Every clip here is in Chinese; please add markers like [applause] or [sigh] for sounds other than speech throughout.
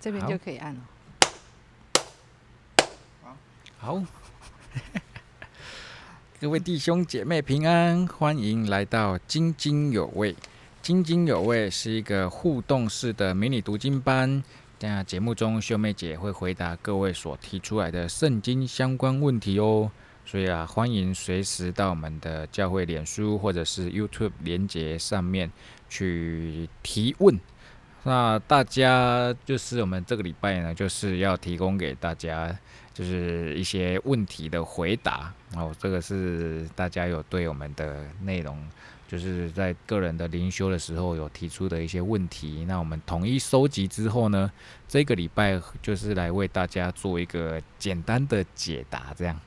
这边就可以按了。好，[laughs] 各位弟兄姐妹平安，欢迎来到津津有味。津津有味是一个互动式的迷你读经班。那节目中，秀妹姐会回答各位所提出来的圣经相关问题哦。所以啊，欢迎随时到我们的教会脸书或者是 YouTube 连接上面去提问。那大家就是我们这个礼拜呢，就是要提供给大家就是一些问题的回答。哦，这个是大家有对我们的内容，就是在个人的灵修的时候有提出的一些问题。那我们统一收集之后呢，这个礼拜就是来为大家做一个简单的解答，这样。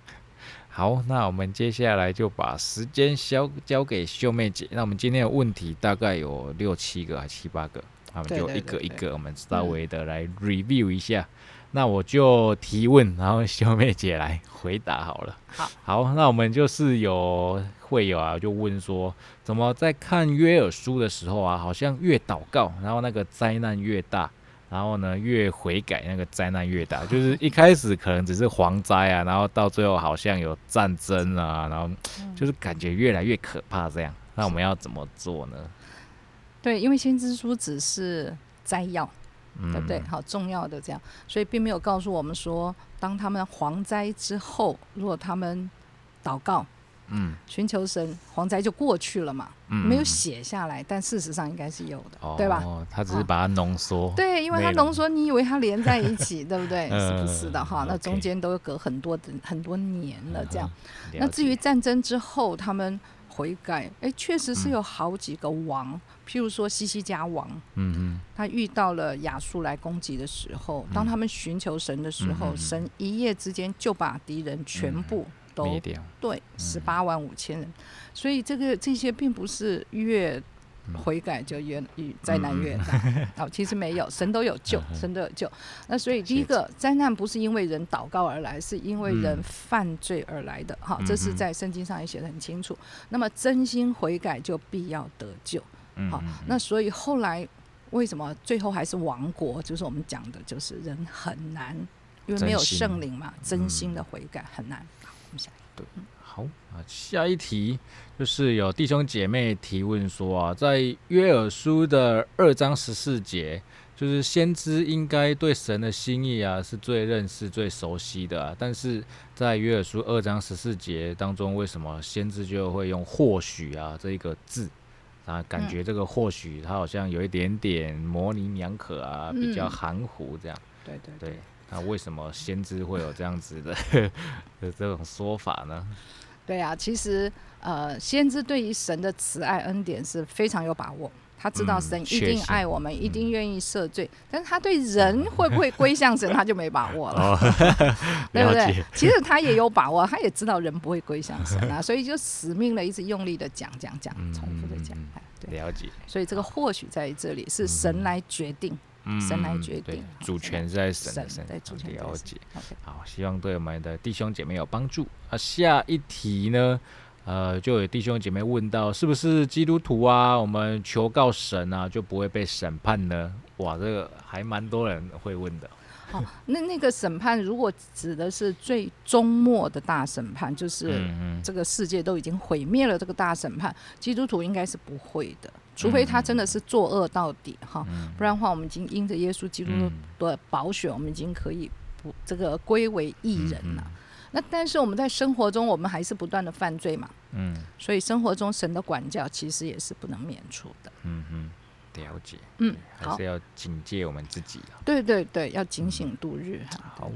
好，那我们接下来就把时间交交给秀妹姐。那我们今天的问题大概有六七个还七八个，我们就一个一个，我们稍微的来 review 一下。那我就提问，然后小妹姐来回答好了。好，好，那我们就是有会友啊，就问说，怎么在看约尔书的时候啊，好像越祷告，然后那个灾难越大，然后呢越悔改，那个灾难越大。[laughs] 就是一开始可能只是蝗灾啊，然后到最后好像有战争啊，然后就是感觉越来越可怕这样。那我们要怎么做呢？对，因为先知书只是摘要，嗯对不对？好重要的这样，所以并没有告诉我们说，当他们蝗灾之后，如果他们祷告嗯寻求神，蝗灾就过去了嘛，嗯没有写下来，但事实上应该是有的，对吧？哦，他只是把它浓缩。对，因为它浓缩，你以为它连在一起，对不对？[laughs] 是不是的嗯哈？那中间都隔很多的很多年了，这样。嗯，那至于战争之后，他们悔改，哎，确实是嗯。有好几个王，譬如说西西家王，嗯嗯他遇到了亚述来攻击的时候，当他们寻求神的时候，神一夜之间就把敌人全部都。对十八万五千人，所以这个这些并不是越悔改就越越灾难越大，哦，其实没有，神都有救，神都有救。那所以第一个灾难不是因为人祷告而来，是因为人嗯犯罪而来的，哈，嗯这是嗯在圣经上也写的很清楚。那么真心悔改就必要得救。好，那所以后来为什么最后还是亡国？就是我们讲的，就是人很难，因为没有圣灵嘛，真心嗯的悔改很难。好，我们下一个好啊，下一题就是有弟兄姐妹提问说啊，在约尔书的二章十四节，就是先知应该对神的心意啊是最认识、最熟悉的、啊，但是在约尔书二章十四节当中，为什么先知就会用或许啊这一个字？啊，感觉这个或许他好像有一点点模棱两可啊，比较嗯含糊这样。对对对，那为什么先知会有这样子的的这种说法呢？对啊，其实呃，先知对于神的慈爱恩典是非常有把握。他知道嗯神一定爱我们，一定嗯愿意赦罪，但是他对人会不会归向神，[laughs] 他就没把握了。哦，[laughs] 对不对？其实他也有把握，他也知道人不会归向神啊，所以就死命的一直用力的讲讲讲，嗯重复的讲对，了解，所以这个或许在这里是神来决定，嗯神来决对定主权是在神的身对主权了解。好，希望对我们的弟兄姐妹有帮助。啊，下一题呢？呃，就有弟兄姐妹问到，是不是基督徒啊？我们求告神啊，就不会被审判呢？哇，这个还蛮多人会问的。好，那那个审判如果指的是最终末的大审判，就是这个世界都已经毁灭了，这个大审判，基督徒应该是不会的，除非他真的是作恶到底哈，嗯不然的话，我们已经因着耶稣基督嗯的宝血，我们已经可以不这个归为义人了。嗯那但是我们在生活中，我们还是不断的犯罪嘛，嗯所以生活中神的管教其实也是不能免除的。嗯嗯，了解。嗯，还是，要警戒我们自己啊。对对对，要警醒度日哈。好，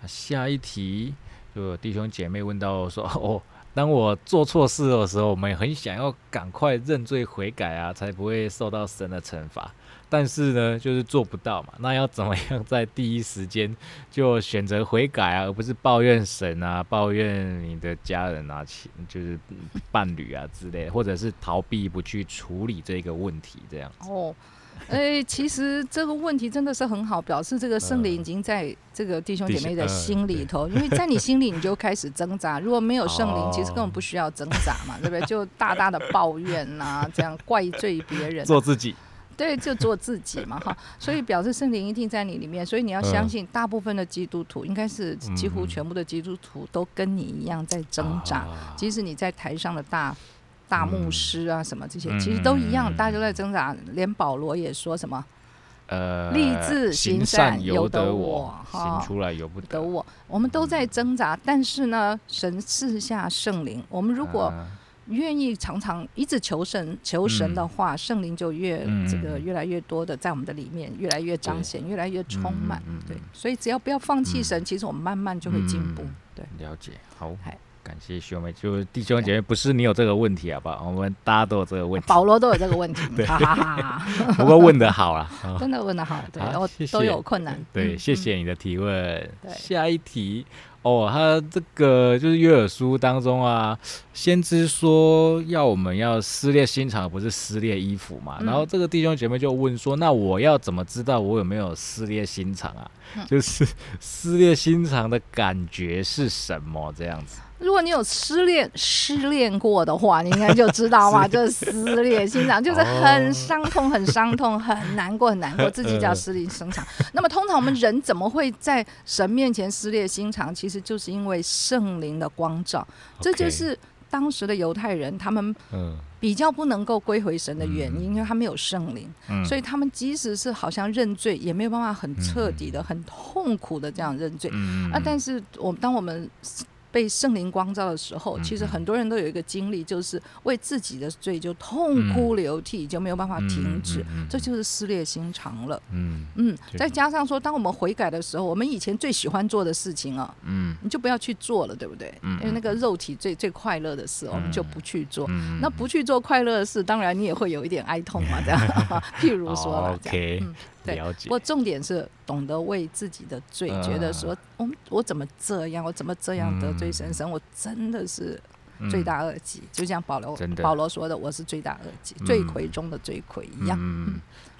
那下一题就有弟兄姐妹问到说，[laughs] 哦，当我做错事的时候，我们很想要赶快认罪悔改啊，才不会受到神的惩罚。但是呢，就是做不到嘛。那要怎么样在第一时间就选择悔改啊，而不是抱怨神啊、抱怨你的家人啊、亲就是伴侣啊之类的，或者是逃避不去处理这个问题这样子。哦，哎，其实这个问题真的是很好，表示这个圣灵已经在这个弟兄姐妹的心里头，因为在你心里你就开始挣扎。如果没有圣灵，[laughs] 其实根本哦不需要挣扎嘛，对不对？就大大的抱怨呐、这样怪罪别人啊、[laughs] 做自己，对，就做自己嘛，哈。[laughs] 所以表示圣灵一定在你里面，所以你要相信，大部分的基督徒应该是几乎全部的基督徒都跟你一样在挣扎，即使你在台上的大。大牧师啊，什么这些其实都一样，大家都在挣扎。连保罗也说什么，呃，立志行善由得我，行出来由不得我。我们都在挣扎，但是呢，神赐下圣灵。我们如果愿意常常一直求神求神的话，圣灵就越这个越来越多的在我们的里面，越来越彰显，越来越充满。对，所以只要不要放弃神，其实我们慢慢就会进步。对，了解，好。感谢兄妹，就弟兄姐妹，不是你有这个问题好不好？我们大家都有这个问题，保罗都有这个问题，[laughs] 对，[laughs] 不过问的好啊，真的问的好，对，我都有困难，对，谢谢你的提问。下一题哦，他这个就是约尔书当中啊，先知说要我们要撕裂心肠，不是撕裂衣服嘛？然后这个弟兄姐妹就问说，那我要怎么知道我有没有撕裂心肠啊？就是撕裂心肠的感觉是什么？这样子。如果你有失恋失恋过的话，你应该就知道嘛，[laughs] 这是撕裂心肠，就是很伤痛、很伤痛、很难过、很难过，自己叫 [laughs] 撕裂心肠。那么，通常我们人怎么会在神面前撕裂心肠？其实就是因为圣灵的光照。这就是当时的犹太人，他们比较不能够归回神的原因，因为他没有圣灵，所以他们即使是好像认罪，也没有办法很彻底的、很痛苦的这样认罪。啊，但是我当我们被圣灵光照的时候，其实很多人都有一个经历，就是为自己的罪就痛哭流涕，就没有办法停止，这就是撕裂心肠了。嗯嗯，再加上说，当我们悔改的时候，我们以前最喜欢做的事情啊，嗯，你就不要去做了，对不对？因为那个肉体最最快乐的事，我们就不去做。那不去做快乐的事，当然你也会有一点哀痛嘛，这样。[laughs] [laughs] 譬如说了，这样。对，不过重点是懂得为自己的罪，觉得说，我我怎么这样，我怎么这样得罪神神，我真的是罪大恶极，就像保罗保罗说的，我是罪大恶极，罪魁中的罪魁一样。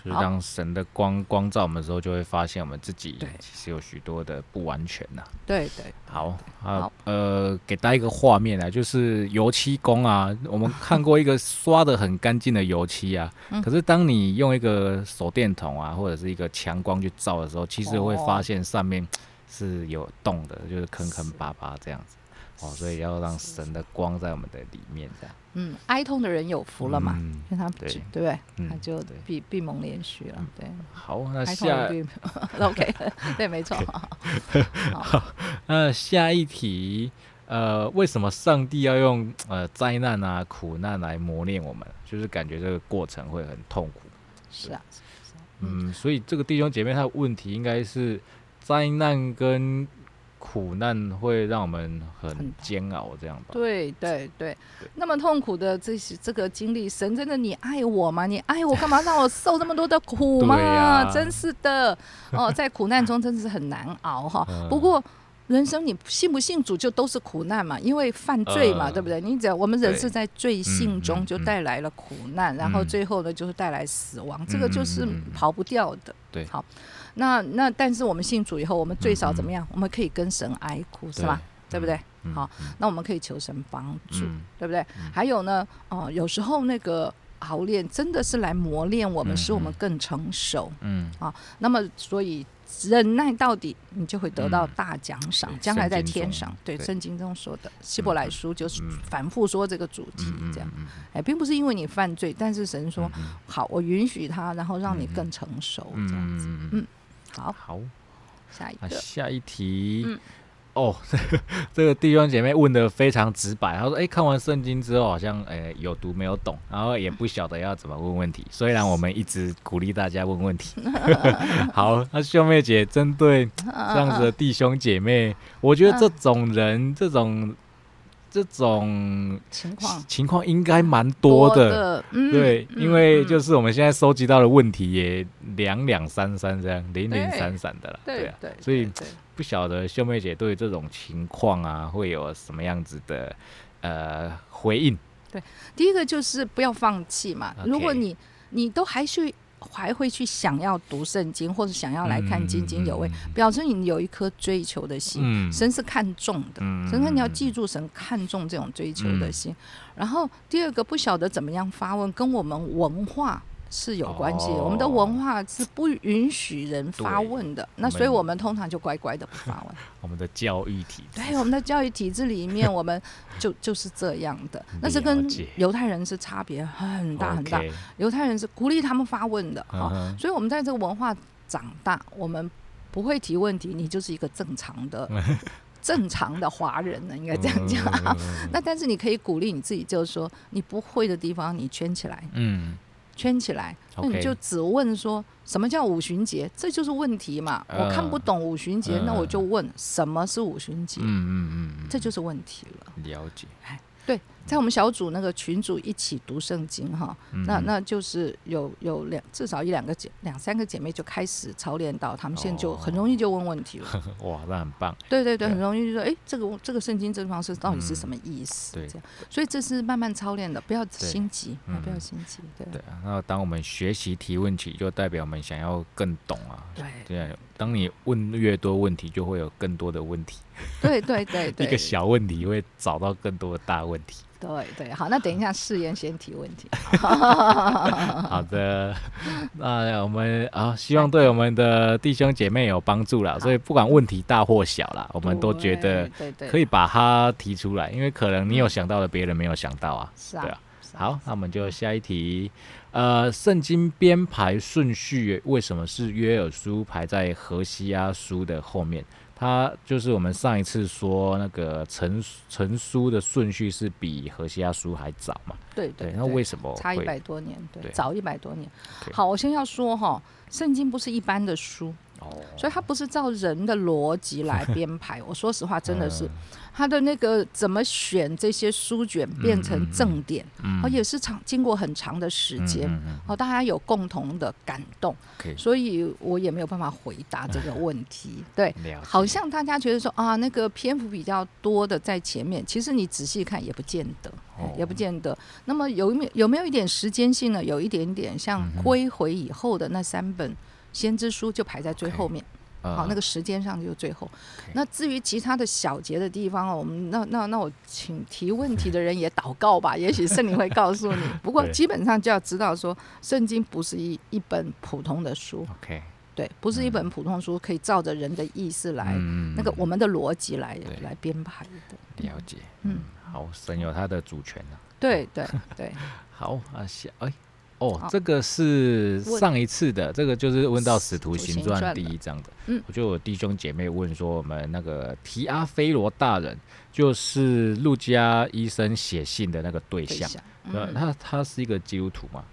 就是当神的光光照我们的时候，就会发现我们自己其实有许多的不完全呐。对对，好好。呃，给大家一个画面啊，就是油漆工啊，我们看过一个 [laughs] 刷的很干净的油漆啊，可是当你用一个手电筒啊，或者是一个强光去照的时候，其实会发现上面是有洞的，就是坑坑巴巴这样子。哦，所以要让神的光在我们的里面，这样。嗯，哀痛的人有福了嘛？因为他对对不对？他就闭闭蒙连续了。对，好，那下 [laughs] OK，[laughs] 对，没错。[laughs] 好，那下一题，呃，为什么上帝要用呃灾难啊、苦难来磨练我们？就是感觉这个过程会很痛苦。是啊，嗯，所以这个弟兄姐妹他的问题应该是灾难跟。苦难会让我们很煎熬，这样吧？对对对。那么痛苦的这些这个经历，神真的你爱我吗？你爱我干嘛让我受这么多的苦吗？真是的哦，在苦难中真的是很难熬哈。[laughs] 不过人生你信不信主就都是苦难嘛，因为犯罪嘛，对不对？你只要我们人是在罪性中就带来了苦难，然后最后呢就是带来死亡，这个就是逃不掉的。对，好。那那，但是我们信主以后，我们最少怎么样？我们可以跟神哀哭，是吧？对不对？好，那我们可以求神帮助，对不对？还有呢，哦，有时候那个熬炼真的是来磨练我们，使我们更成熟。嗯，啊，那么所以忍耐到底，你就会得到大奖赏，将来在天上。对，圣经中说的希伯来书就是反复说这个主题，这样。哎，并不是因为你犯罪，但是神说好，我允许他，然后让你更成熟，这样子。嗯。好，好，下一个，下一题。嗯，哦，[laughs] 这个弟兄姐妹问的非常直白，他说：“哎，看完圣经之后，好像哎有读没有懂，然后也不晓得要怎么问问题。[laughs] 虽然我们一直鼓励大家问问题。[laughs] 好，那兄妹姐针对这样子的弟兄姐妹，我觉得这种人，这种。这种情况。情况应该蛮多的，对，因为就是我们现在收集到的问题也两两三三这样，零零散散的了，对啊，所以不晓得秀妹姐对这种情况啊会有什么样子的呃回应？对，第一个就是不要放弃嘛，如果你你都还是。还会去想要读圣经，或者想要来看津津有味，表示你有一颗追求的心。神是看重的，神说你要记住神看重这种追求的心。然后第二个不晓得怎么样发问，跟我们文化是有关系。哦我们的文化是不允许人发问的，那所以我们通常就乖乖的不发问。我们的教育体制，对，我们的教育体制里面，我们就就是这样的，[laughs] 那是跟犹太人是差别很大很大。犹太人是鼓励他们发问的，哈、嗯哼所以我们在这个文化长大，我们不会提问题，你就是一个正常的、[laughs] 正常的华人呢，应该这样讲。[laughs] 那但是你可以鼓励你自己，就是说你不会的地方你圈起来，嗯圈起来，那你就只问说什么叫五旬节，这就是问题嘛。嗯我看不懂五旬节，嗯那我就问什么是五旬节，嗯嗯嗯嗯，这就是问题了。了解。对，在我们小组那个群组一起读圣经哈，嗯那那就是有有两至少一两个姐两三个姐妹就开始操练到，她们现在就很容易就问问题了。[laughs] 哇，那很棒。对对对，对很容易就说，哎，这个这个圣经这个方式到底是什么意思？对这样，所以这是慢慢操练的，不要心急，不要心急。对对啊，那当我们学习提问起，就代表我们想要更懂啊。对对啊，当你问越多问题，就会有更多的问题。对对对对 [laughs] 一，个小问题会找到更多的大问题。对对，好，那等一下试验先提问题。[laughs] 好的，[laughs] 那我们啊，希望对我们的弟兄姐妹有帮助啦。所以不管问题大或小啦，我们都觉得可以把它提出来，因为可能你有想到的，别人没有想到啊。是啊好，那我们就下一题。呃，圣经编排顺序为什么是约珥书排在何西阿书的后面？它就是我们上一次说那个成成书的顺序是比荷西亚书还早嘛？对对，对，那为什么差一百多年，对，对早一百多年。好，我先要说哈，圣经不是一般的书，哦，所以它不是照人的逻辑来编排。[laughs] 我说实话，真的是嗯它的那个怎么选这些书卷变成正点，嗯哦，也是长经过很长的时间。嗯嗯嗯哦，大家有共同的感动所以我也没有办法回答这个 [laughs] 问题。对，好像大家觉得说啊，那个篇幅比较多的在前面，其实你仔细看也不见得，也不见得。那么有没有有没有一点时间性呢？有一点点，像归回以后的那三本先知书就排在最后面。好，那个个时间上就最后。那至于其他的小节的地方哦，我们那那那我请提问题的人也祷告吧，[laughs] 也许圣灵会告诉你。[laughs] 不过基本上就要知道说，圣经不是一一本普通的书，OK 对，不是一本普通书，可以照着人的意思来，嗯那个我们的逻辑来来编排的。了解，嗯，好，神有他的主权啊。对对对，[laughs] 好啊，下哎。哦，这个是上一次的，这个就是问到《使徒行传第一章的。嗯我就有弟兄姐妹问说，我们那个提阿菲罗大人，就是路加医生写信的那个对象，对象。呃，嗯他他是一个基督徒嘛？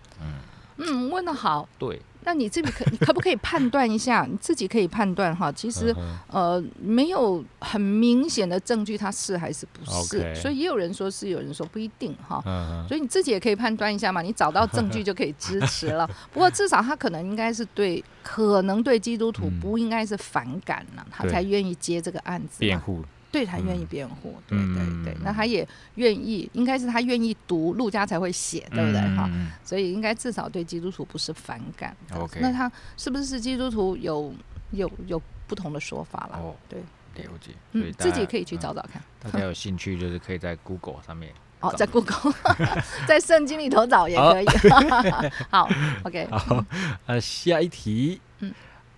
嗯，问的好。对，那你这里可你 [laughs] 可不可以判断一下？你自己可以判断哈。其实呃，没有很明显的证据，它是还是不是所以也有人说是，有人说不一定哈。所以你自己也可以判断一下嘛，你找到证据就可以支持了。[laughs] 不过至少他可能应该是对，可能对基督徒嗯不应该是反感了，他才愿意接这个案子。辩护，对他愿意嗯辩护，对嗯对对，那他也愿意，应该是他愿意读，陆家才会写，对不对哈？嗯所以应该至少对基督徒不是反感。OK 那他是不是基督徒有有有不同的说法啦？哦对，了解。自己可以去嗯找找看。大家 [laughs] 有兴趣就是可以在 Google 上面。哦，在 Google，[laughs] 在圣经里头找也可以。[laughs] 好，OK，好，呃，下一题，嗯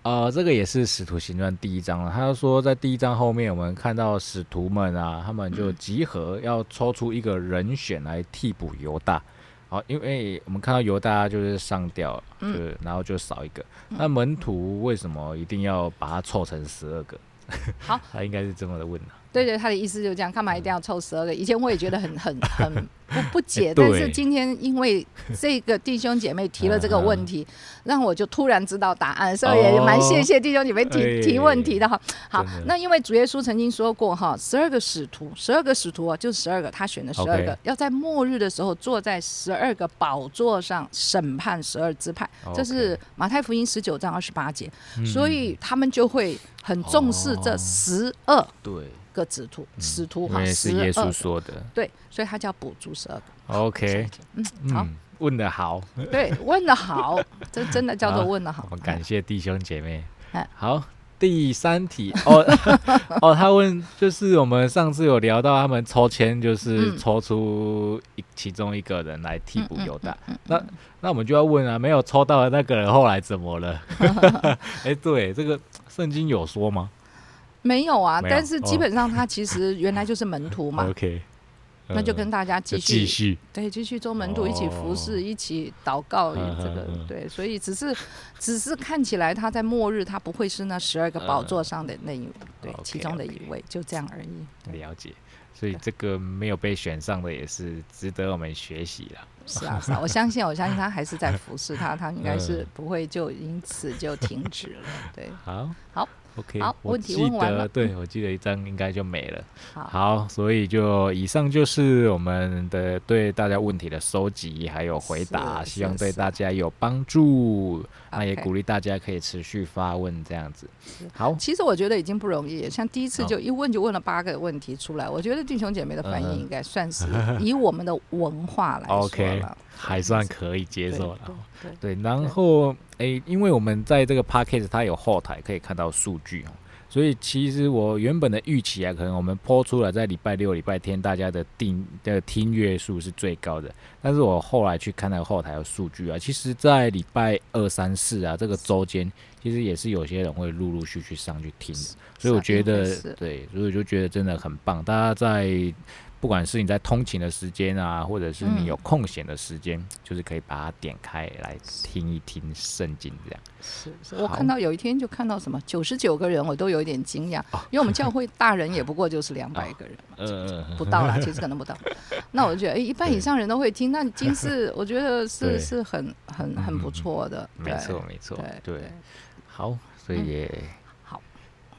呃，这个也是《使徒行传》第一章了。他说，在第一章后面，我们看到使徒们啊，他们就嗯集合，要抽出一个人选来替补犹大。好，因为我们看到犹大就是上吊了，嗯就然后就少一个。嗯那门徒为什么一定要把它凑成十二个？[laughs] 好，他应该是这么的问啊。对对，他的意思就是这样，干嘛一定要凑十二个？以前我也觉得很很很不不解，但是今天因为这个弟兄姐妹提了这个问题，让我就突然知道答案，所以也蛮谢谢弟兄姐妹提、哎提问题的哈。好，那因为主耶稣曾经说过哈，十二个使徒，十二个使徒啊，就十二个，他选的十二个，要在末日的时候坐在十二个宝座上审判十二支派，这是马太福音十九章二十八节，嗯。所以他们就会很重视这哦十二对，个使徒，使徒因哈，是耶稣二说的。对，所以他叫补助十二个。OK，嗯，好，嗯，问的好。对，问的好，这真的叫做问的好我。们感谢弟兄姐妹哎。好，第三题哦 [laughs] 哦，他问就是我们上次有聊到他们抽签，就是嗯抽出一其中一个人来替补犹大。嗯嗯那那我们就要问啊，没有抽到的那个人后来怎么了？[laughs] 哎、对，这个圣经有说吗没有啊，有但是基哦本上他其实原来就是门徒嘛？[laughs] OK，那就呃跟大家继续续对继续做门徒，一起服哦侍，一起祷告，嗯这个对，所以只是只是看起来他在末日他不会是那十二个宝嗯座上的那一对其中的一位，就这样而已。了解。所以这个没有被选上的也是值得我们学习啦。是啊，是啊，我相信，我相信他还是在服侍他，他应该是嗯不会就因此就停止了。对，好，好，OK，好我问题记问完了。得，对我记得一张应该就没了。好，好，所以就以上就是我们的对大家问题的收集还有回答，希望对大家有帮助。那也鼓励大家可以持续发问这样子。好，其实我觉得已经不容易，像第一次就一问就问了八个问题出来，我觉得弟兄姐妹的反嗯应应该算是 [laughs] 以我们的文化来说了，还算可以接受了。对然后诶，因为我们在这个 p a c k a g e 它有后台可以看到数据哦，所以其实我原本的预期啊，可能我们播出来在礼拜六、礼拜天大家的订的听阅数是最高的，但是我后来去看那个后台的数据啊，其实在礼拜二、三、四啊这个周间，其实也是有些人会陆陆续续上去听的，所以我觉得对，所以我就觉得真的很棒，大家在。不管是你在通勤的时间啊，或者是你嗯有空闲的时间，就是可以把它点开来听一听圣经这样。是是，我看到有一天就看到什么九十九个人，我都有一点惊讶，因为我们教会大人也不过就是两百个人嘛，呃，不到啦，[laughs] 其实可能不到。那我就觉得，哎，一半以上人都会听，那已经是我觉得是是很很很不错的，没错没错，对对，好，所以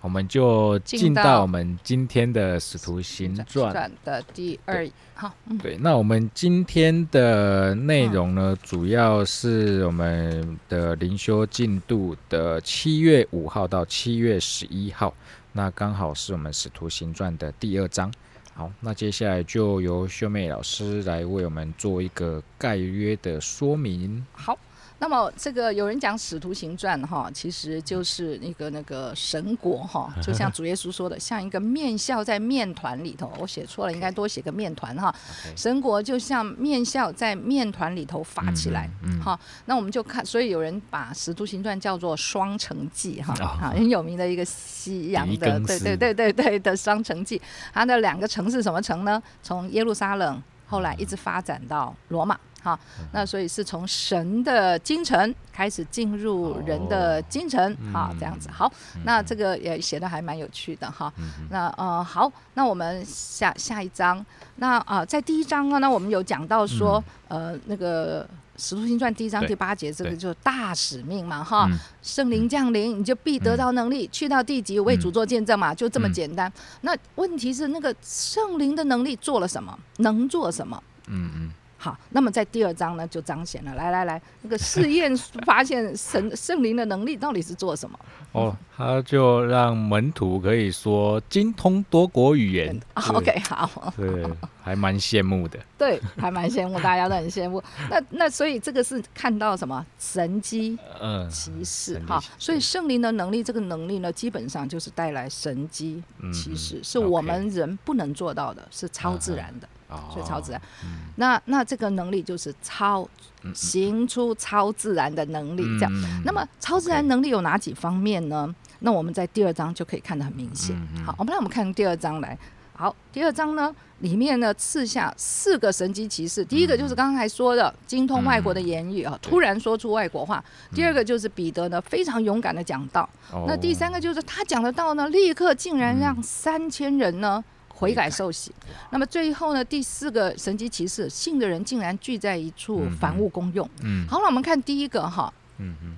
我们就进进到到我们今天的使徒行传。传的第二，好，嗯，对，那我们今天的内容呢，主要是我们的灵修进度的七月五号到七月十一号，那刚好是我们使徒行传的第二章。好，那接下来就由秀妹老师来为我们做一个概约的说明。好。那么这个有人讲《使徒行传》哈，其实就是那个那个神国哈，[laughs] 就像主耶稣说的，像一个面笑在面团里头。我写错了，应该多写个面团哈。神国就像面笑在面团里头发起来。嗯，嗯，好，那我们就看，所以有人把《使徒行传》叫做《双城记》哈，哦好，很有名的一个西洋的，对对对对对的《双城记》。它的两个城是什么城呢？从耶路撒冷后来一直发展到罗马。好，嗯那所以是从神的精城开始进入人的京城，好，这样子。好，那这个也写的还蛮有趣的哈。那呃好，那我们下下一章，那啊、呃在第一章呢，那我们有讲到说，呃那个。《使徒行传》第一章第八节，这个就是大使命嘛，哈，嗯。圣灵降临，你就必得到能力，去到地极为主做见证嘛，就这么嗯简单。那问题是，那个圣灵的能力做了什么？能做什么？嗯嗯，好，那么在第二章呢，就彰显了。来来来，那个试验发现神 [laughs] 圣灵的能力到底是做什么？哦，他就让门徒可以说精通多国语言。[laughs] 啊 OK，好，对，还蛮羡慕的。对，还蛮羡慕，[laughs] 大家都很羡慕。那那所以这个是看到什么神机嗯，骑士哈，所以圣灵的能力，这个能力呢，基本上就是带来神机嗯骑士，嗯是我们人不能做到的，是超自然的，哦所以超自然。嗯那那这个能力就是超行出超自然的能力，这样。嗯那么超自然能力有哪几方面呢？那我们在第二章就可以看得很明显。好，我们来我们看第二章来。好，第二章呢里面呢赐下四个神机骑士，第一个就是刚才说的精通外国的言语啊，突然说出外国话；第二个就是彼得呢非常勇敢的讲道；哦那第三个就是他讲的道呢，立刻竟然让嗯三千人呢。悔改受洗，那么最后呢？第四个神机骑士，信的人竟然聚在一处嗯，凡物公用。嗯好了，我们看第一个哈，嗯嗯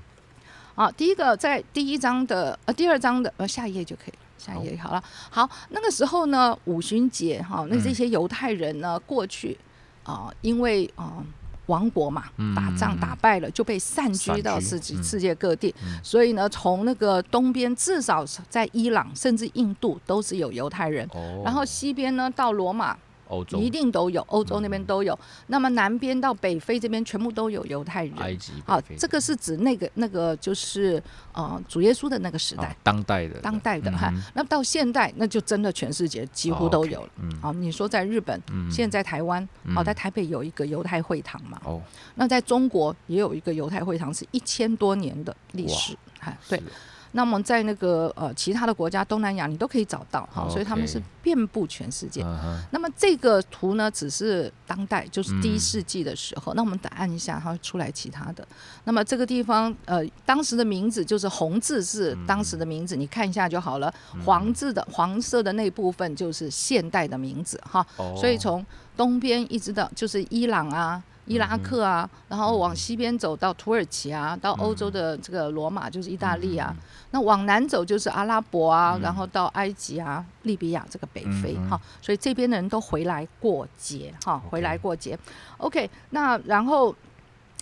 啊，第一个在第一章的呃第二章的呃下一页就可以了，下一页好了。好，那个时候呢，五旬节哈，那嗯这些犹太人呢过去啊、因为啊。亡国嘛，打仗嗯打败了，就被散散居到世界世界各地。嗯所以呢，从那个东边，至少在伊朗甚至印度都是有犹太人。哦，然后西边呢，到罗马欧洲一定都有，欧洲那边都有。那么南边到北非这边全部都有犹太人。埃及好这个是指那个那个就是呃主耶稣的那个时哦代，当代的当代的嗯哈。那到现代，那就真的全世界几乎都有了。嗯好，你说在日本，嗯现在台湾，哦，嗯在台北有一个犹太会堂嘛。哦那在中国也有一个犹太会堂，是一千多年的历史。哈，对是。那么在那个呃其他的国家，东南亚你都可以找到，哈，所以他们是遍布全世界。那么这个图呢，只是当代，就是第一嗯世纪的时候。那我们按一下，它会出来其他的。那么这个地方，呃，当时的名字就是红字是当时的名字，你看一下就好了。黄字的黄色的那部分就是现代的名字哈。哦所以从东边一直到就是伊朗啊。伊拉克啊，然后往西边走到土耳其啊，到欧洲的这个罗马就是意大利啊，那往南走就是阿拉伯啊，然后到埃及啊、利比亚这个北非嗯哈，所以这边的人都回来过节哈回来过节。OK，那然后，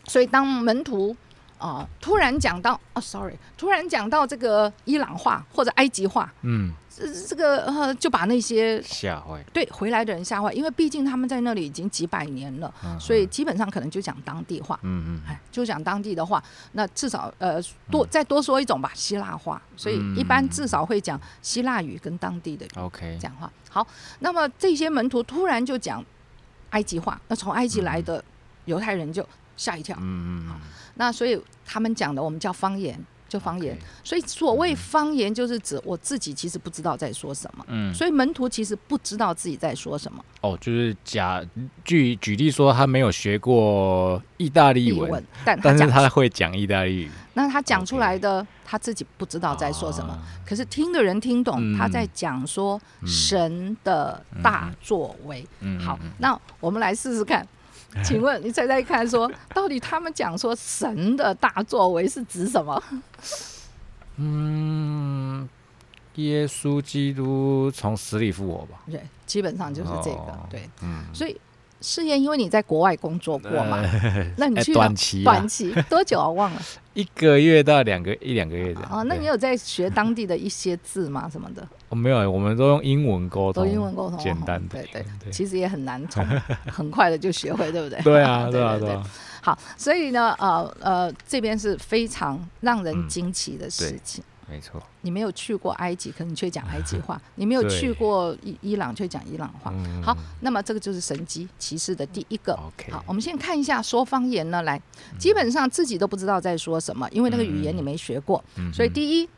所以当门徒啊、突然讲到哦，sorry，突然讲到这个伊朗话或者埃及话，嗯这这个呃就把那些吓坏对回来的人吓坏，因为毕竟他们在那里已经几百年了，所以基本上可能就讲当地话。嗯嗯哎，就讲当地的话，那至少呃多再多说一种吧，希腊话。所以一般至少会讲希腊语跟当地的 OK 讲话。好，那么这些门徒突然就讲埃及话，那从埃及来的犹太人就吓一跳。嗯嗯那所以他们讲的我们叫方言，就方言。所以所谓方言，就是指我自己其实不知道在说什么。嗯。所以门徒其实不知道自己在说什么。哦，就是假举举例说他没有学过意大利文，文，但他但是讲，他会讲意大利语，那他讲出来的他自己不知道在说什么。啊。可是听的人听懂，嗯。他在讲说神的大作为。嗯。好，那我们来试试看。[laughs] 请问你猜猜看说到底他们讲说神的大作为是指什么？[laughs] 嗯，耶稣基督从死里复活吧？对，基本上就是这个。哦对，嗯，所以试验，因为你在国外工作过嘛，[laughs] 那你哎去了短期啊短期多久啊？忘了一个月到两个一两个月的哦。那你有在学当地的一些字吗？什么的？我没有，我们都用英文沟通，都英文沟通，哦简单的对对，对其实也很难从很快的就学会，对不对？[laughs] 对啊，[laughs] 对对啊，对好，所以呢，呃呃，这边是非常让人嗯惊奇的事情。没错。你没有去过埃及，可你却讲埃及话；[laughs] 你没有去过伊伊朗，却讲伊朗话。嗯好，那么这个就是神机骑士的第一个。，OK，好，我们先看一下说方言呢，来，基本上自己都不知道在说什么，因为那个语言你没学过，嗯所以第一，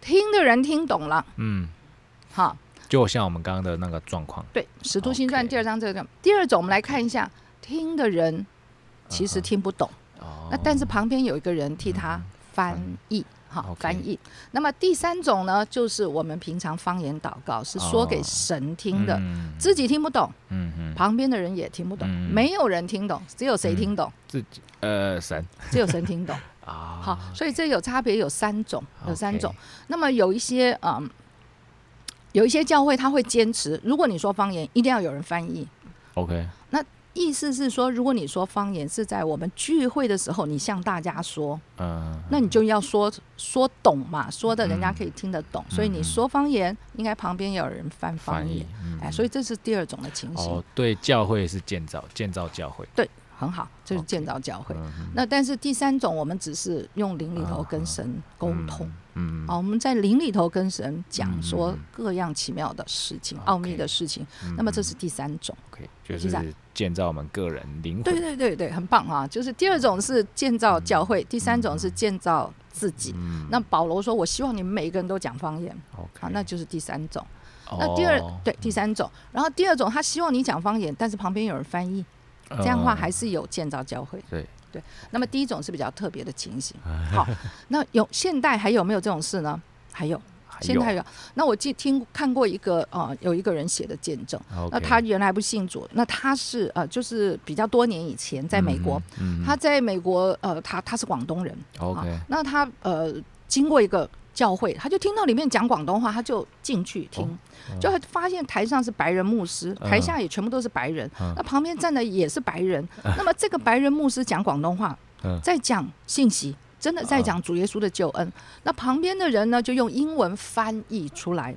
听的人听懂了，嗯，哈，就像我们刚刚的那个状况，对，《使徒行传》第二章这个。第二种，我们来看一下，听的人其实听不懂，哦，那但是旁边有一个人替他翻译。好，OK。翻译。那么第三种呢，就是我们平常方言祷告是说给哦神听的，嗯。自己听不懂，嗯嗯，旁边的人也听不懂，嗯。没有人听懂，只有谁听懂？自己呃神。只有神听懂。[laughs] 啊，好，所以这有差别，有三种，有三种。那么有一些嗯，有一些教会他会坚持，如果你说方言，一定要有人翻译。，OK，那意思是说，如果你说方言是在我们聚会的时候，你向大家说，嗯，那你就要说说懂嘛，说的人家可以听得懂。所以你说方言，应该旁边也有人翻方言。翻译。，嗯哎，所以这是第二种的情形，哦，对，教会是建造建造教会，很好，就是建造教会。嗯那但是第三种，我们只是用灵里头跟神沟通。嗯，啊，我们在灵里头跟神讲嗯说嗯各样奇妙的事情、奥秘的事情。嗯那么这是第三种。OK，就是建造我们个人灵魂，对对对对，很棒啊！就是第二种是建造教会，第三种是建造自己。嗯那保罗说：“我希望你们每一个人都讲方言。”，OK，好，那就是第三种。那第二哦对第三种，然后第二种他希望你讲方言，但是旁边有人翻译，这样的话嗯还是有建造教会。对对。那么第一种是比较特别的情形。[laughs] 好，那有现代还有没有这种事呢？还有。现在还有，那我记听看过一个呃，有一个人写的见证那他原来不信主，那他是呃，就是比较多年以前在美国，，嗯，嗯他在美国呃，他他是广东人，OK，啊那他呃经过一个教会，他就听到里面讲广东话，他就进去听，哦就发现台上是白人牧师，嗯。台下也全部都是白人，嗯。那旁边站的也是白人，那么这个白人牧师讲广东话嗯，在讲信息。真的在讲主耶稣的救恩，那旁边的人呢就用英文翻译出来，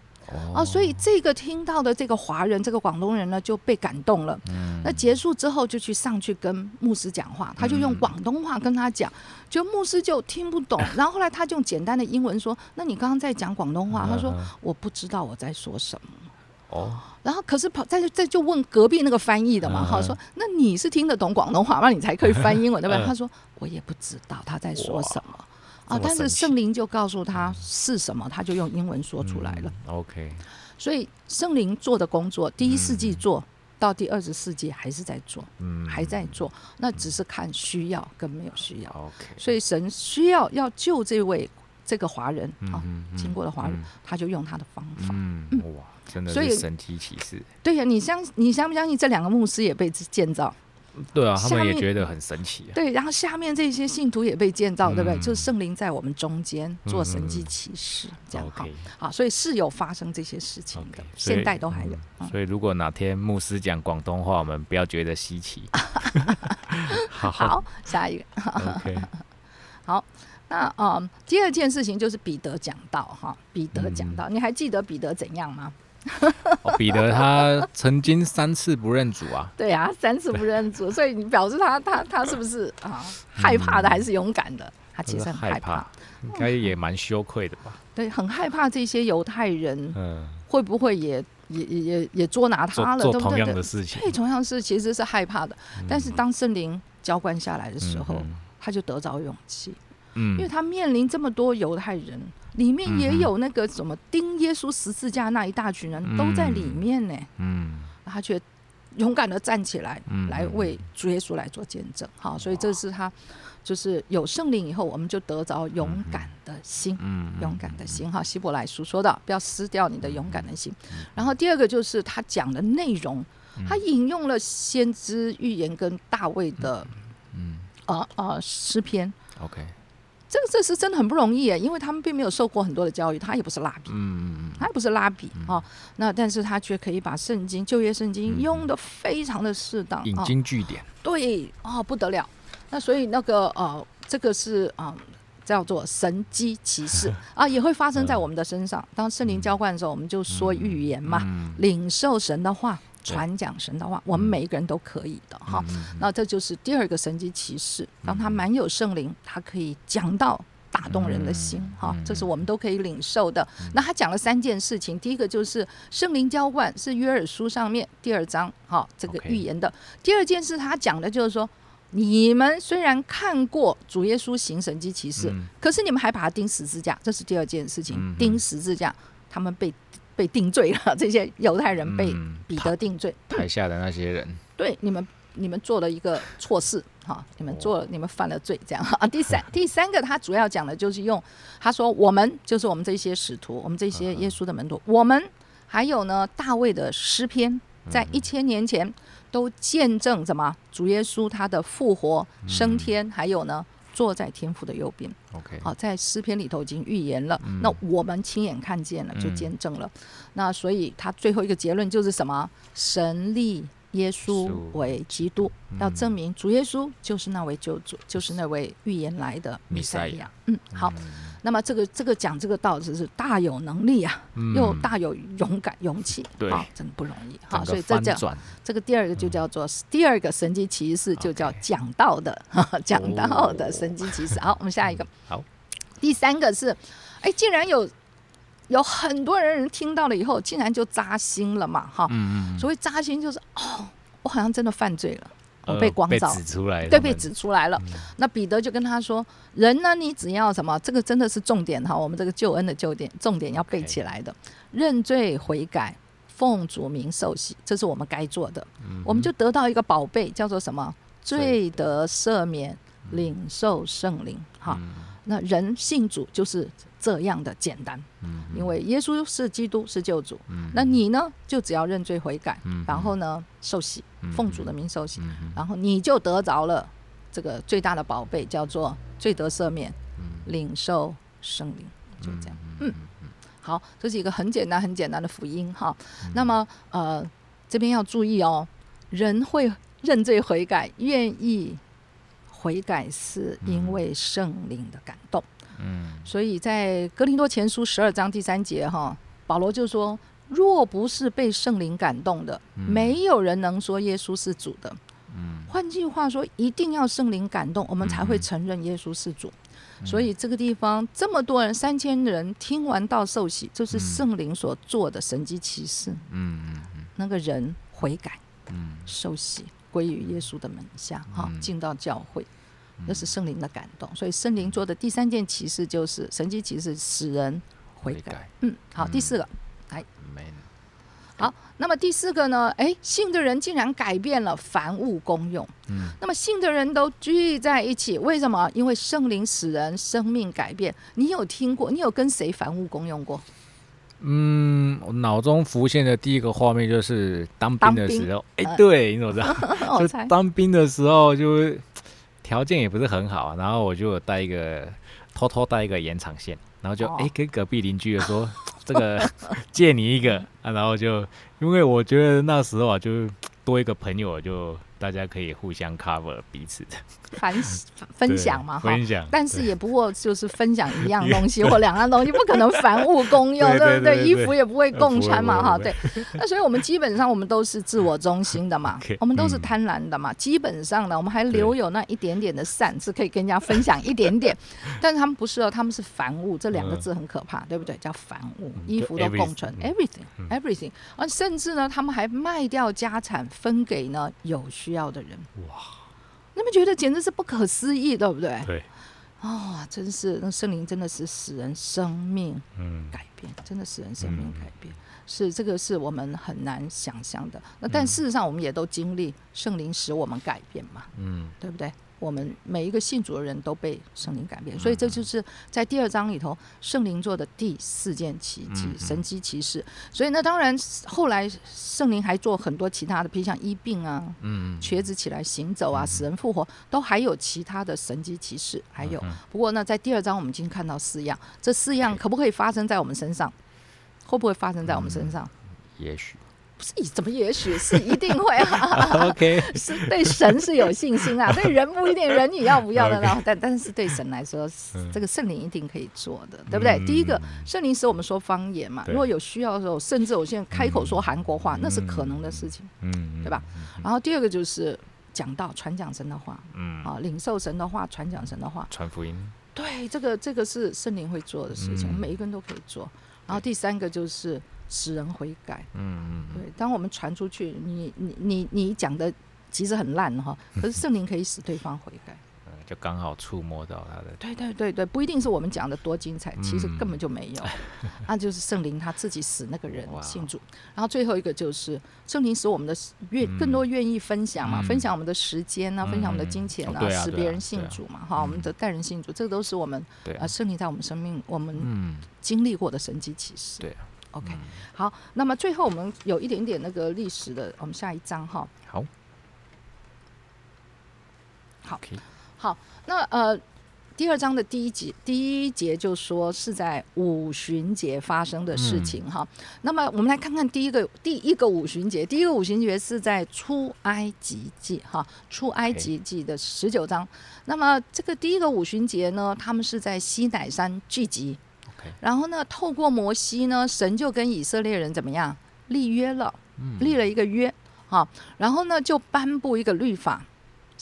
啊，所以这个听到的这个华人，这个广东人呢就被感动了。那结束之后就去上去跟牧师讲话，他就用广东话跟他讲，就牧师就听不懂。然后后来他就用简单的英文说：“那你刚刚在讲广东话？”他说：“我不知道我在说什么。”哦。然后可是跑再再就问隔壁那个翻译的嘛，哈，说：“那你是听得懂广东话吗？你才可以翻英文对不对？”他说：“我也不知道他在说什么。”啊！但是圣灵就告诉他是什么，他就用英文说出来了。OK。所以圣灵做的工作，第一世纪做到第二十世纪还是在做，还在做。那只是看需要跟没有需要。OK。所以神需要要救这位这个华人啊，经过的华人，他就用他的方法。嗯，哇，真的是神奇启示。对呀，你相你相不相信这两个牧师也被建造？对啊，他们也觉得很神奇。对，然后下面这些信徒也被建造，对不对？就是圣灵在我们中间做神迹奇事，这样好。好，所以是有发生这些事情的，现代都还有。所以如果哪天牧师讲广东话，我们不要觉得稀奇。[laughs] 好，下一个。[laughs] 好，那嗯，第二件事情就是彼得讲到哈，彼得讲到，你还记得彼得怎样吗？[laughs] 彼得他曾经三次不认主啊，[laughs] 对啊，三次不认主，所以你表示他 [laughs] 他他是不是啊害怕的还是勇敢的？他其实很害怕，应该也蛮羞愧的吧？对，很害怕这些犹太人，嗯，会不会也也也也也捉拿他了？做同样的事情，对，同样是其实是害怕的。但是当圣灵浇灌下来的时候，他就得着勇气，嗯，因为他面临这么多犹太人。里面也有那个什么钉耶稣十字架那一大群人都在里面呢，嗯，他却勇敢的站起来，来为主耶稣来做见证，好，所以这是他就是有圣灵以后，我们就得着勇敢的心，勇敢的心，哈，希伯来书说的不要撕掉你的勇敢的心，然后第二个就是他讲的内容，他引用了先知预言跟大卫的，嗯，啊啊诗篇，OK。这个这是真的很不容易诶，因为他们并没有受过很多的教育，他也不是蜡笔，嗯他也不是蜡笔啊，那但是他却可以把圣经旧约圣经用的非常的适当，引经据典，对啊，不得了。那所以那个呃，这个是啊，叫做神机骑士 [laughs] 啊，也会发生在我们的身上。当圣灵浇灌的时候，我们就说预言嘛，领受神的话。传讲神的话，我们每一个人都可以的哈。那这就是第二个神级骑士，当他满有圣灵，他可以讲到打动人的心哈。这是我们都可以领受的。那他讲了三件事情，第一个就是圣灵浇灌，是约尔书上面第二章哈这个预言的。第二件事他讲的就是说，你们虽然看过主耶稣行神迹骑士，可是你们还把他钉十字架，这是第二件事情。钉十字架，他们被。被定罪了，这些犹太人被彼得定罪。台下的那些人，对你们，你们做了一个错事，哈，你们做了，你们犯了罪，这样啊。第三，[laughs] 第三个，他主要讲的就是用，他说我们就是我们这些使徒，我们这些耶稣的门徒，我们还有呢，大卫的诗篇，在一千年前都见证什么？主耶稣他的复活升天，还有呢？坐在天父的右边，OK，好，在诗篇里头已经预言了，那我们亲眼看见了，就见证了。那所以他最后一个结论就是什么？神立耶稣为基督，要证明主耶稣就是那位救主，就是那位预言来的弥赛亚。嗯，好。那么这个这个讲这个道就是大有能力啊，又大有勇敢勇气，啊，真的不容易。好，所以这叫这个第二个就叫做第二个神机骑士，就叫讲道的 [laughs] 讲道的神机骑士。好，我们下一个。好，第三个是，哎，竟然有有很多人人听到了以后，竟然就扎心了嘛，哈。嗯嗯。所谓扎心就是哦，我好像真的犯罪了。我被光照，对，被指出来了。那彼得就跟他说：“人呢，你只要什么？这个真的是重点哈，我们这个救恩的救点，重点要背起来的。认罪悔改，奉主名受洗，这是我们该做的。我们就得到一个宝贝，叫做什么？罪得赦免，领受圣灵。哈，那人信主就是。”这样的简单，因为耶稣是基督，是救主。那你呢，就只要认罪悔改，然后呢，受洗，奉主的名受洗，然后你就得着了这个最大的宝贝，叫做罪得赦免，领受圣灵，就这样。嗯，好，这是一个很简单、很简单的福音哈。那么，呃，这边要注意哦，人会认罪悔改，愿意悔改，是因为圣灵的感动。嗯，所以在格林多前书十二章第三节哈，保罗就说：“若不是被圣灵感动的，没有人能说耶稣是主的。”嗯。换句话说，一定要圣灵感动，我们才会承认耶稣是主。所以这个地方这么多人，三千人听完到受洗，就是圣灵所做的神迹奇事。嗯嗯。那个人悔改、嗯。受洗，归于耶稣的门下，哈、嗯。进到教会，那是圣灵的感动。所以圣灵做的第三件奇事就是神迹奇事，使人悔改。嗯，好，第四个。，man，好，那么第四个呢？哎，信的人竟然改变了凡物公用。嗯，那么信的人都聚在一起，为什么？因为圣灵使人生命改变。你有听过？你有跟谁凡物公用过？嗯，我脑中浮现的第一个画面就是当兵的时候，哎、呃对，你怎么知道？就。当兵的时候，就条件也不是很好啊，然后我就带一个偷偷带一个延长线，然后就哦。哎、跟隔壁邻居的说这个借你一个。啊，然后就因为我觉得那时候啊，就多一个朋友，就大家可以互相 cover 彼此的分 [laughs] 分享嘛，哈。分享，但是也不过就是分享一样东西 [laughs] 或两样东西，不可能凡物公用，[laughs] 对不对？衣服也不会共穿嘛，哈，对。那所以我们基本上我们都是自我中心的嘛我们都是嗯贪婪的嘛。基本上呢，我们还留有那一点点的善，是可以跟人家分享一点点。但是他们不是哦，他们是凡物，这两个字很可怕，对不对？叫凡物，衣服都共存 everything，，everything，everything，而甚至呢，他们还卖掉家产分给呢有需要的人。哇，你们觉得简直是不可思议，对不对？对，哦，真是那圣灵真的是使人生命嗯改变，真的使人生命嗯改变，是这个是我们很难想象的。那但事实上，我们也都经历圣灵使我们改变嘛，嗯对不对？我们每一个信主的人都被圣灵改变，所以这就是在第二章里头圣灵做的第四件奇迹神机奇事。所以那当然后来圣灵还做很多其他的，譬如像医病啊，嗯，瘸子起来行走啊，死人复活，都还有其他的神机奇事，还有。嗯不过呢，在第二章我们已经看到四样，这四样可不可以发生在我们身上？会不会发生在我们身上？也许不是，怎么也许是一定会啊？[laughs] OK，是对神是有信心啊，[laughs] 对人不一定，人你要不要的呢？但但是对神来说，嗯这个圣灵一定可以做的，对不对？嗯第一个，圣灵使我们说方言嘛，如果有需要的时候，甚至我现在开口说韩国话，那是可能的事情。嗯，对吧？然后第二个就是讲到、传讲神的话嗯，啊，领受神的话、传讲神的话。传福音，对，这个这个是圣灵会做的事情，嗯每一个人都可以做。然后第三个就是使人悔改。嗯嗯对，当我们传出去，你你你你讲的其实很烂哈，可是圣灵可以使对方悔改。[laughs] 嗯，就刚好触摸到他的，对对对对，不一定是我们讲的多精彩，其实嗯。根本就没有，[laughs] 那就是圣灵他自己使那个人信主。然后最后一个就是圣灵使我们的愿更多愿意分享嘛，嗯分享我们的时间啊，分享我们的金钱啊使别人信主嘛，哈，我们的待人信主，这都是我们对啊。圣灵在我们生命我们嗯，经历过的神迹奇事。对啊 OK，嗯好，那么最后我们有一点点那个历史的，我们下一章哈。好，好好，那呃，第二章的第一节，第一节就说是在五旬节发生的事情哈。那么我们来看看第一个第一个五旬节，第一个五旬节是在出埃及记哈，出埃及记的十九章。那么这个第一个五旬节呢，他们是在西乃山聚集 OK 然后呢，透过摩西呢，神就跟以色列人怎么样立约了。嗯立了一个约，哈，然后呢就颁布一个律法，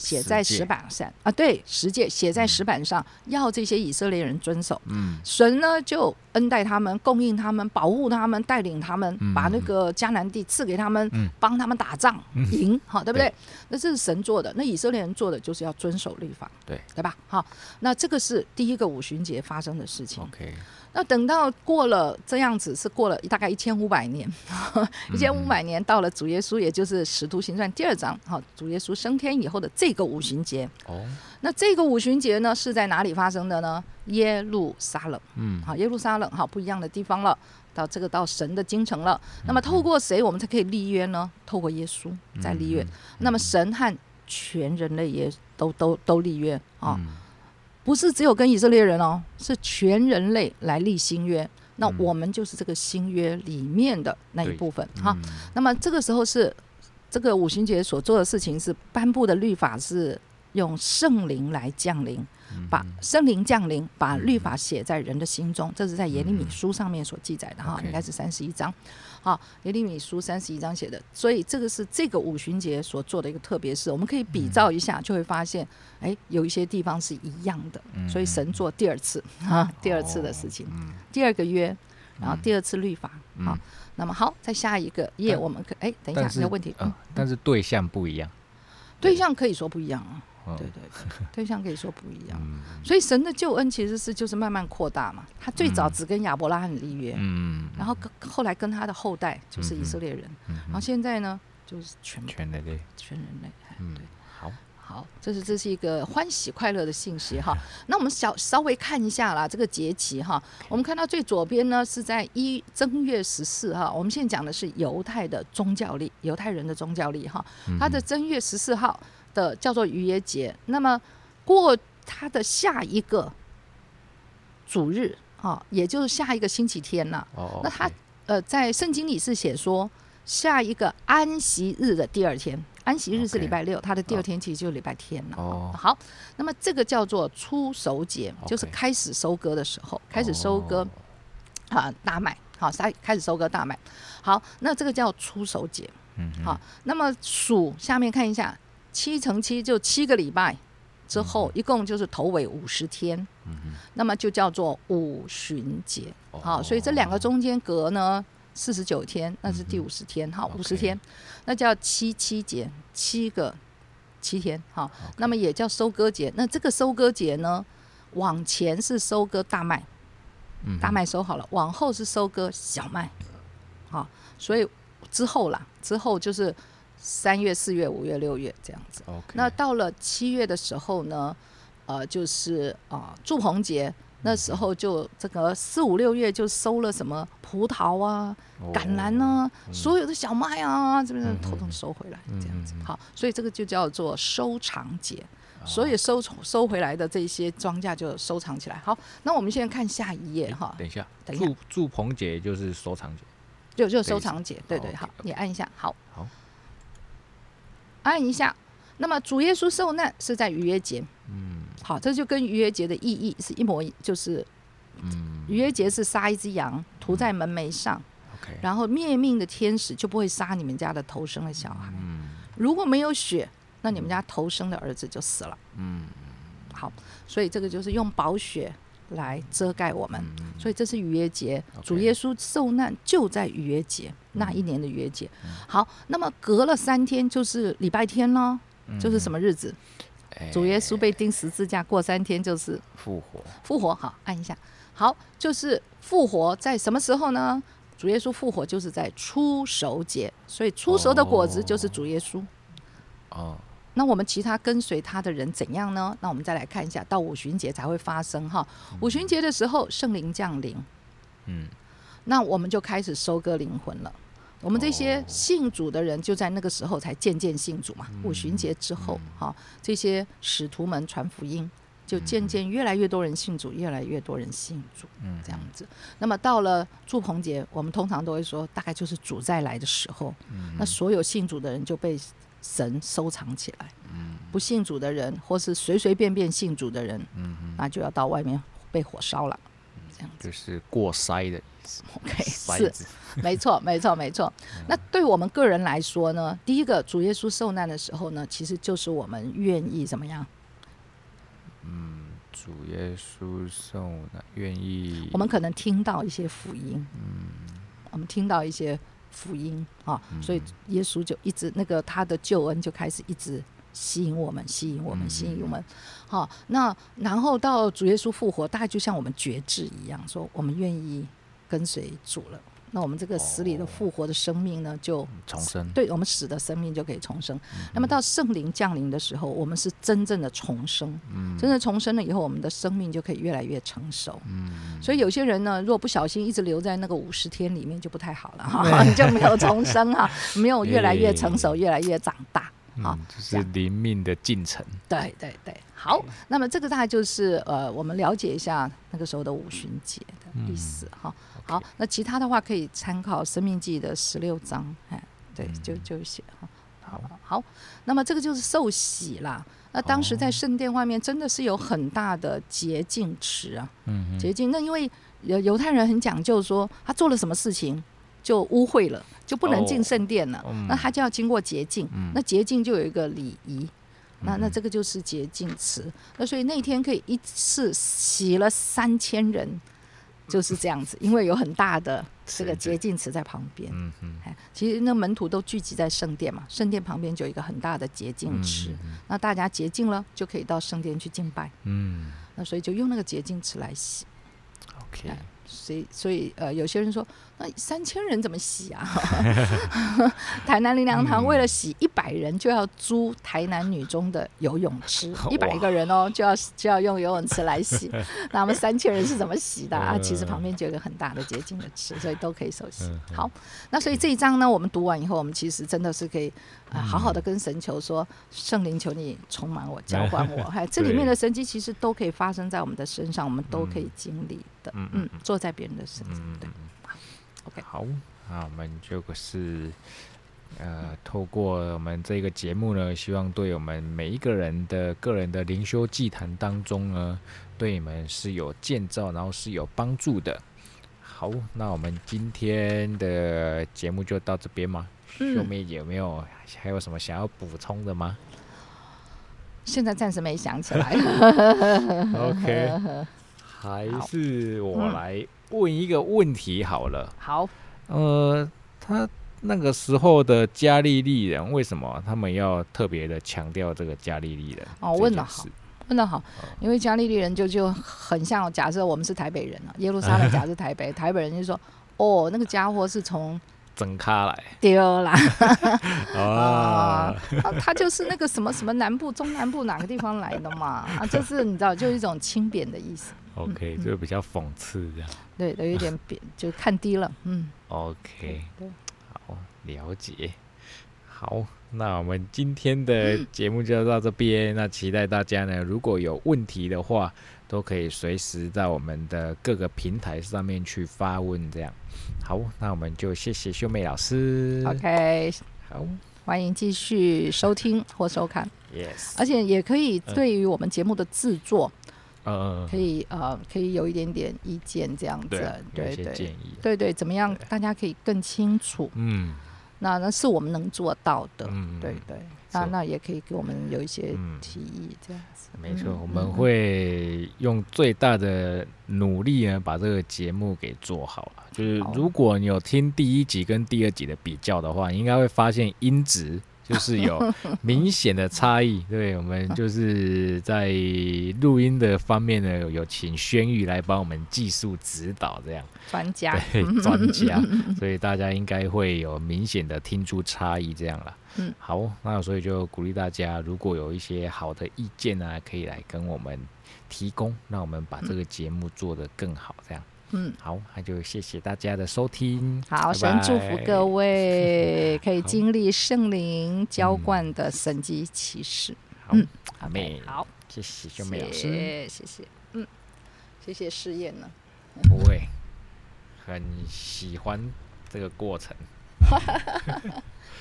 写在石板上啊，对，十诫写在石板上，要这些以色列人遵守。嗯神呢就恩待他们，供应他们，保护他们，带领他们，嗯把那个迦南地赐给他们，嗯帮他们打仗嗯赢，好，对不对对？那这是神做的，那以色列人做的就是要遵守律法，对对吧？好，那这个是第一个五旬节发生的事情。，OK，那等到过了这样子，是过了大概一千五百年，[laughs] 一千五百年到了主耶稣，也就是《使徒行传》第二章，哈，主耶稣升天以后的这个五旬节。哦，那这个五旬节呢，是在哪里发生的呢？耶路撒冷，嗯好，耶路撒冷，好，不一样的地方了。到这个到神的京城了，嗯那么透过谁我们才可以立约呢？透过耶稣在立约。嗯那么神和全人类也都都都立约啊。嗯不是只有跟以色列人哦，是全人类来立新约。那嗯我们就是这个新约里面的那一部分哈。嗯那么这个时候是这个五旬节所做的事情是颁布的律法是用圣灵来降临，嗯。把圣灵降临，把律法写在人的心中，这是在耶利米书上面所记载的哈，应该是三十一章。好，耶利米书三十一章写的，所以这个是这个五旬节所做的一个特别事，我们可以比照一下，就会发现，哎，有一些地方是一样的，所以神做第二次啊，第二次的事情，嗯。第二个约，然后第二次律法嗯。好，那么好，在下一个页，我们可哎，等一下但，是你的问题，但是对象不一样，对象可以说不一样啊，嗯对对对，[laughs] 对象可以说不一样。嗯。所以神的救恩其实是就是慢慢扩大嘛。他最早嗯。只跟亚伯拉罕立约，嗯，然后跟后来跟他的后代就是以色列人，嗯然后现在呢就是全全人类，全人类。哎嗯对，好，好，这是这是一个欢喜快乐的信息哈。[laughs] 那我们小稍微看一下啦，这个节期哈，我们看到最左边呢是在一正月十四哈，我们现在讲的是犹太的宗教历，犹太人的宗教历哈，嗯它的正月十四号的叫做逾越节，那么过它的下一个主日啊，也就是下一个星期天呐、哦，那他 OK 呃，在圣经里是写说，下一个安息日的第二天，安息日是礼拜六，它的第二天其实就是礼拜天了。哦好，那么这个叫做初熟节，就是开始收割的时候，开始收割哦啊大麦，好，开开始收割大麦。好，那这个叫初熟节。嗯好，那么数下面看一下，七乘七就七个礼拜之后，一共就是头尾五十天。嗯哼那么就叫做五旬节。好，哦所以这两个中间隔呢四十九天，那是第五十天。好，五十天，那叫七七节，七个七天。好，那么也叫收割节。那这个收割节呢，往前是收割大麦，嗯大麦收好了，往后是收割小麦。好，所以之后啦，之后就是三月、四月、五月、六月这样子。那到了七月的时候呢，呃，就是啊、祝棚节，那时候就这个四五六月就收了什么葡萄啊、橄榄啊，所有的小麦啊，这边嗯统统收回来，这样子。好，所以这个就叫做收藏节。哦所以收收回来的这些庄稼就收藏起来。好，那我们现在看下一页哈，等一下，等一下祝祝棚节就是收藏节，就就收藏节，对对，好好，你按一下，好，好，按一下。那么主耶稣受难是在逾越节，嗯好，这就跟逾越节的意义是一模一，就是嗯逾越节是杀一只羊涂在门楣上然后灭命的天使就不会杀你们家的头生的小孩。嗯如果没有血，那你们家头生的儿子就死了。嗯好，所以这个就是用宝血来遮盖我们。嗯所以这是逾越节，主耶稣受难就在逾越节那一年的逾越节。好，那么隔了三天就是礼拜天咯，就是什么日子？哎主耶稣被钉十字架，过三天就是复活，复活。好，按一下。好，就是复活在什么时候呢？主耶稣复活就是在初熟节，所以初熟的果子就是主耶稣。哦，那我们其他跟随他的人怎样呢？那我们再来看一下，到五旬节才会发生哈。五旬节的时候，圣灵降临，嗯那我们就开始收割灵魂了。我们这些哦信主的人，就在那个时候才渐渐信主嘛。嗯五旬节之后，哈、这些使徒们传福音，就渐渐越来越多人信主，越来越多人信主，嗯这样子。那么到了祝棚节，我们通常都会说，大概就是主再来的时候，嗯那所有信主的人就被神收藏起来。嗯不信主的人，或是随随便便信主的人，嗯嗯，那就要到外面被火烧了。这样子就是过筛的意思，，OK，是 [laughs] 没错，没错，没错。那对我们个人来说呢，第一个，主耶稣受难的时候呢，其实就是我们愿意怎么样？嗯，主耶稣受难，愿意，我们可能听到一些福音，嗯我们听到一些福音啊，所以耶稣就一直那个他的救恩就开始一直吸引我们，吸引我们，吸引我们。好，那然后到主耶稣复活，大概就像我们觉知一样，说我们愿意跟随主了。那我们这个死里的复活的生命呢，就重生，对我们死的生命就可以重生。那么到圣灵降临的时候，我们是真正的重生。嗯真正重生了以后，我们的生命就可以越来越成熟。嗯所以有些人呢，如果不小心一直留在那个五十天里面，就不太好了哈，[laughs] 你就没有重生哈，[laughs] 没有越来越成熟，越来越长大。好嗯，就是灵命的进程，对对对，好，那么这个大概就是呃，我们了解一下那个时候的五旬节的意思哈。好，那其他的话可以参考《生命记》的十六章，哎，对，就就写哈。好，好，那么这个就是受洗啦。那当时在哦圣殿外面真的是有很大的洁净池啊，嗯嗯洁净。那因为犹犹太人很讲究说，他做了什么事情就污秽了，就不能进哦圣殿了，嗯那他就要经过洁净。嗯那洁净就有一个礼仪，那那嗯这个就是洁净池。那所以那天可以一次洗了三千人，就是这样子，因为有很大的这个洁净池在旁边。嗯嗯哎，其实那门徒都聚集在圣殿嘛，圣殿旁边就有一个很大的洁净池，嗯。那大家洁净了就可以到圣殿去敬拜，嗯。那所以就用那个洁净池来洗。，OK，哎所以，所以呃，有些人说，那三千人怎么洗啊？[laughs] 台南林良堂为了洗一百人，就要租台南女中的游泳池，[laughs] 一百个人哦，就要就要用游泳池来洗。那我们三千人是怎么洗的啊？[laughs] 其实旁边就有一个很大的洁净的池，所以都可以手洗好，那所以这一章呢，我们读完以后，我们其实真的是可以啊、好好的跟神求说，圣灵求你充满我，浇灌我。还 [laughs] 这里面的神迹其实都可以发生在我们的身上，我们都可以经历的。嗯嗯，坐在别人的身上，对。嗯嗯 OK 好，那我们就是呃，透过我们这个节目呢，希望对我们每一个人的个人的灵修祭坛当中呢，对你们是有建造，然后是有帮助的。好，那我们今天的节目就到这边吗？秀嗯，妹姐有没有还有什么想要补充的吗现在暂时没想起来。[laughs] OK，[laughs] 还是我嗯来问一个问题好了。好，呃，他那个时候的加利利人，为什么他们要特别的强调这个加利利人？哦问的好事问得好，因为加利利人就就很像，假设我们是台北人啊，耶路撒冷假设台北，[laughs] 台北人就说，哦，那个家伙是从整咖来。丢啦，[laughs] 啊啊，他就是那个什么什么南部、中南部哪个地方来的嘛，啊，就是你知道，就一种轻贬的意思，，OK，就比较讽刺这样。对，有一点贬，就看低了，嗯，OK，好，了解。好，那我们今天的节目就到这边。那期待大家呢，如果有问题的话，都可以随时在我们的各个平台上面去发问。这样，好，那我们就谢谢秀妹老师。OK，好。欢迎继续收听或收看，，Yes，而且也可以对于我们节目的制作，呃，可以呃，可以有一点点意见这样子，对，有对。对对，怎么样大家可以更清楚？嗯那那是我们能做到的，嗯，对对，那那也可以给我们有一些嗯。提议，这样子。没错，嗯。我们嗯会用最大的努力呢，把这个节目给做好了。就是如果你有听第一集跟第二集的比较的话，你应该会发现音质就是有明显的差异。对，我们就是在录音的方面呢，有请轩玉来帮我们技术指导，这样专家，[laughs] 对专家，所以大家应该会有明显的听出差异，这样啦。嗯，好，那所以就鼓励大家，如果有一些好的意见呢、可以来跟我们提供，让我们把这个节目做得更好。这样，嗯，好，那就谢谢大家的收听。好，拜神祝福各位 [laughs] 可以经历圣灵浇嗯灌的神迹奇事。好，嗯阿妹，好，谢谢秀美老师，谢谢谢，嗯，谢谢试验呢。不会，很喜欢这个过程。[laughs]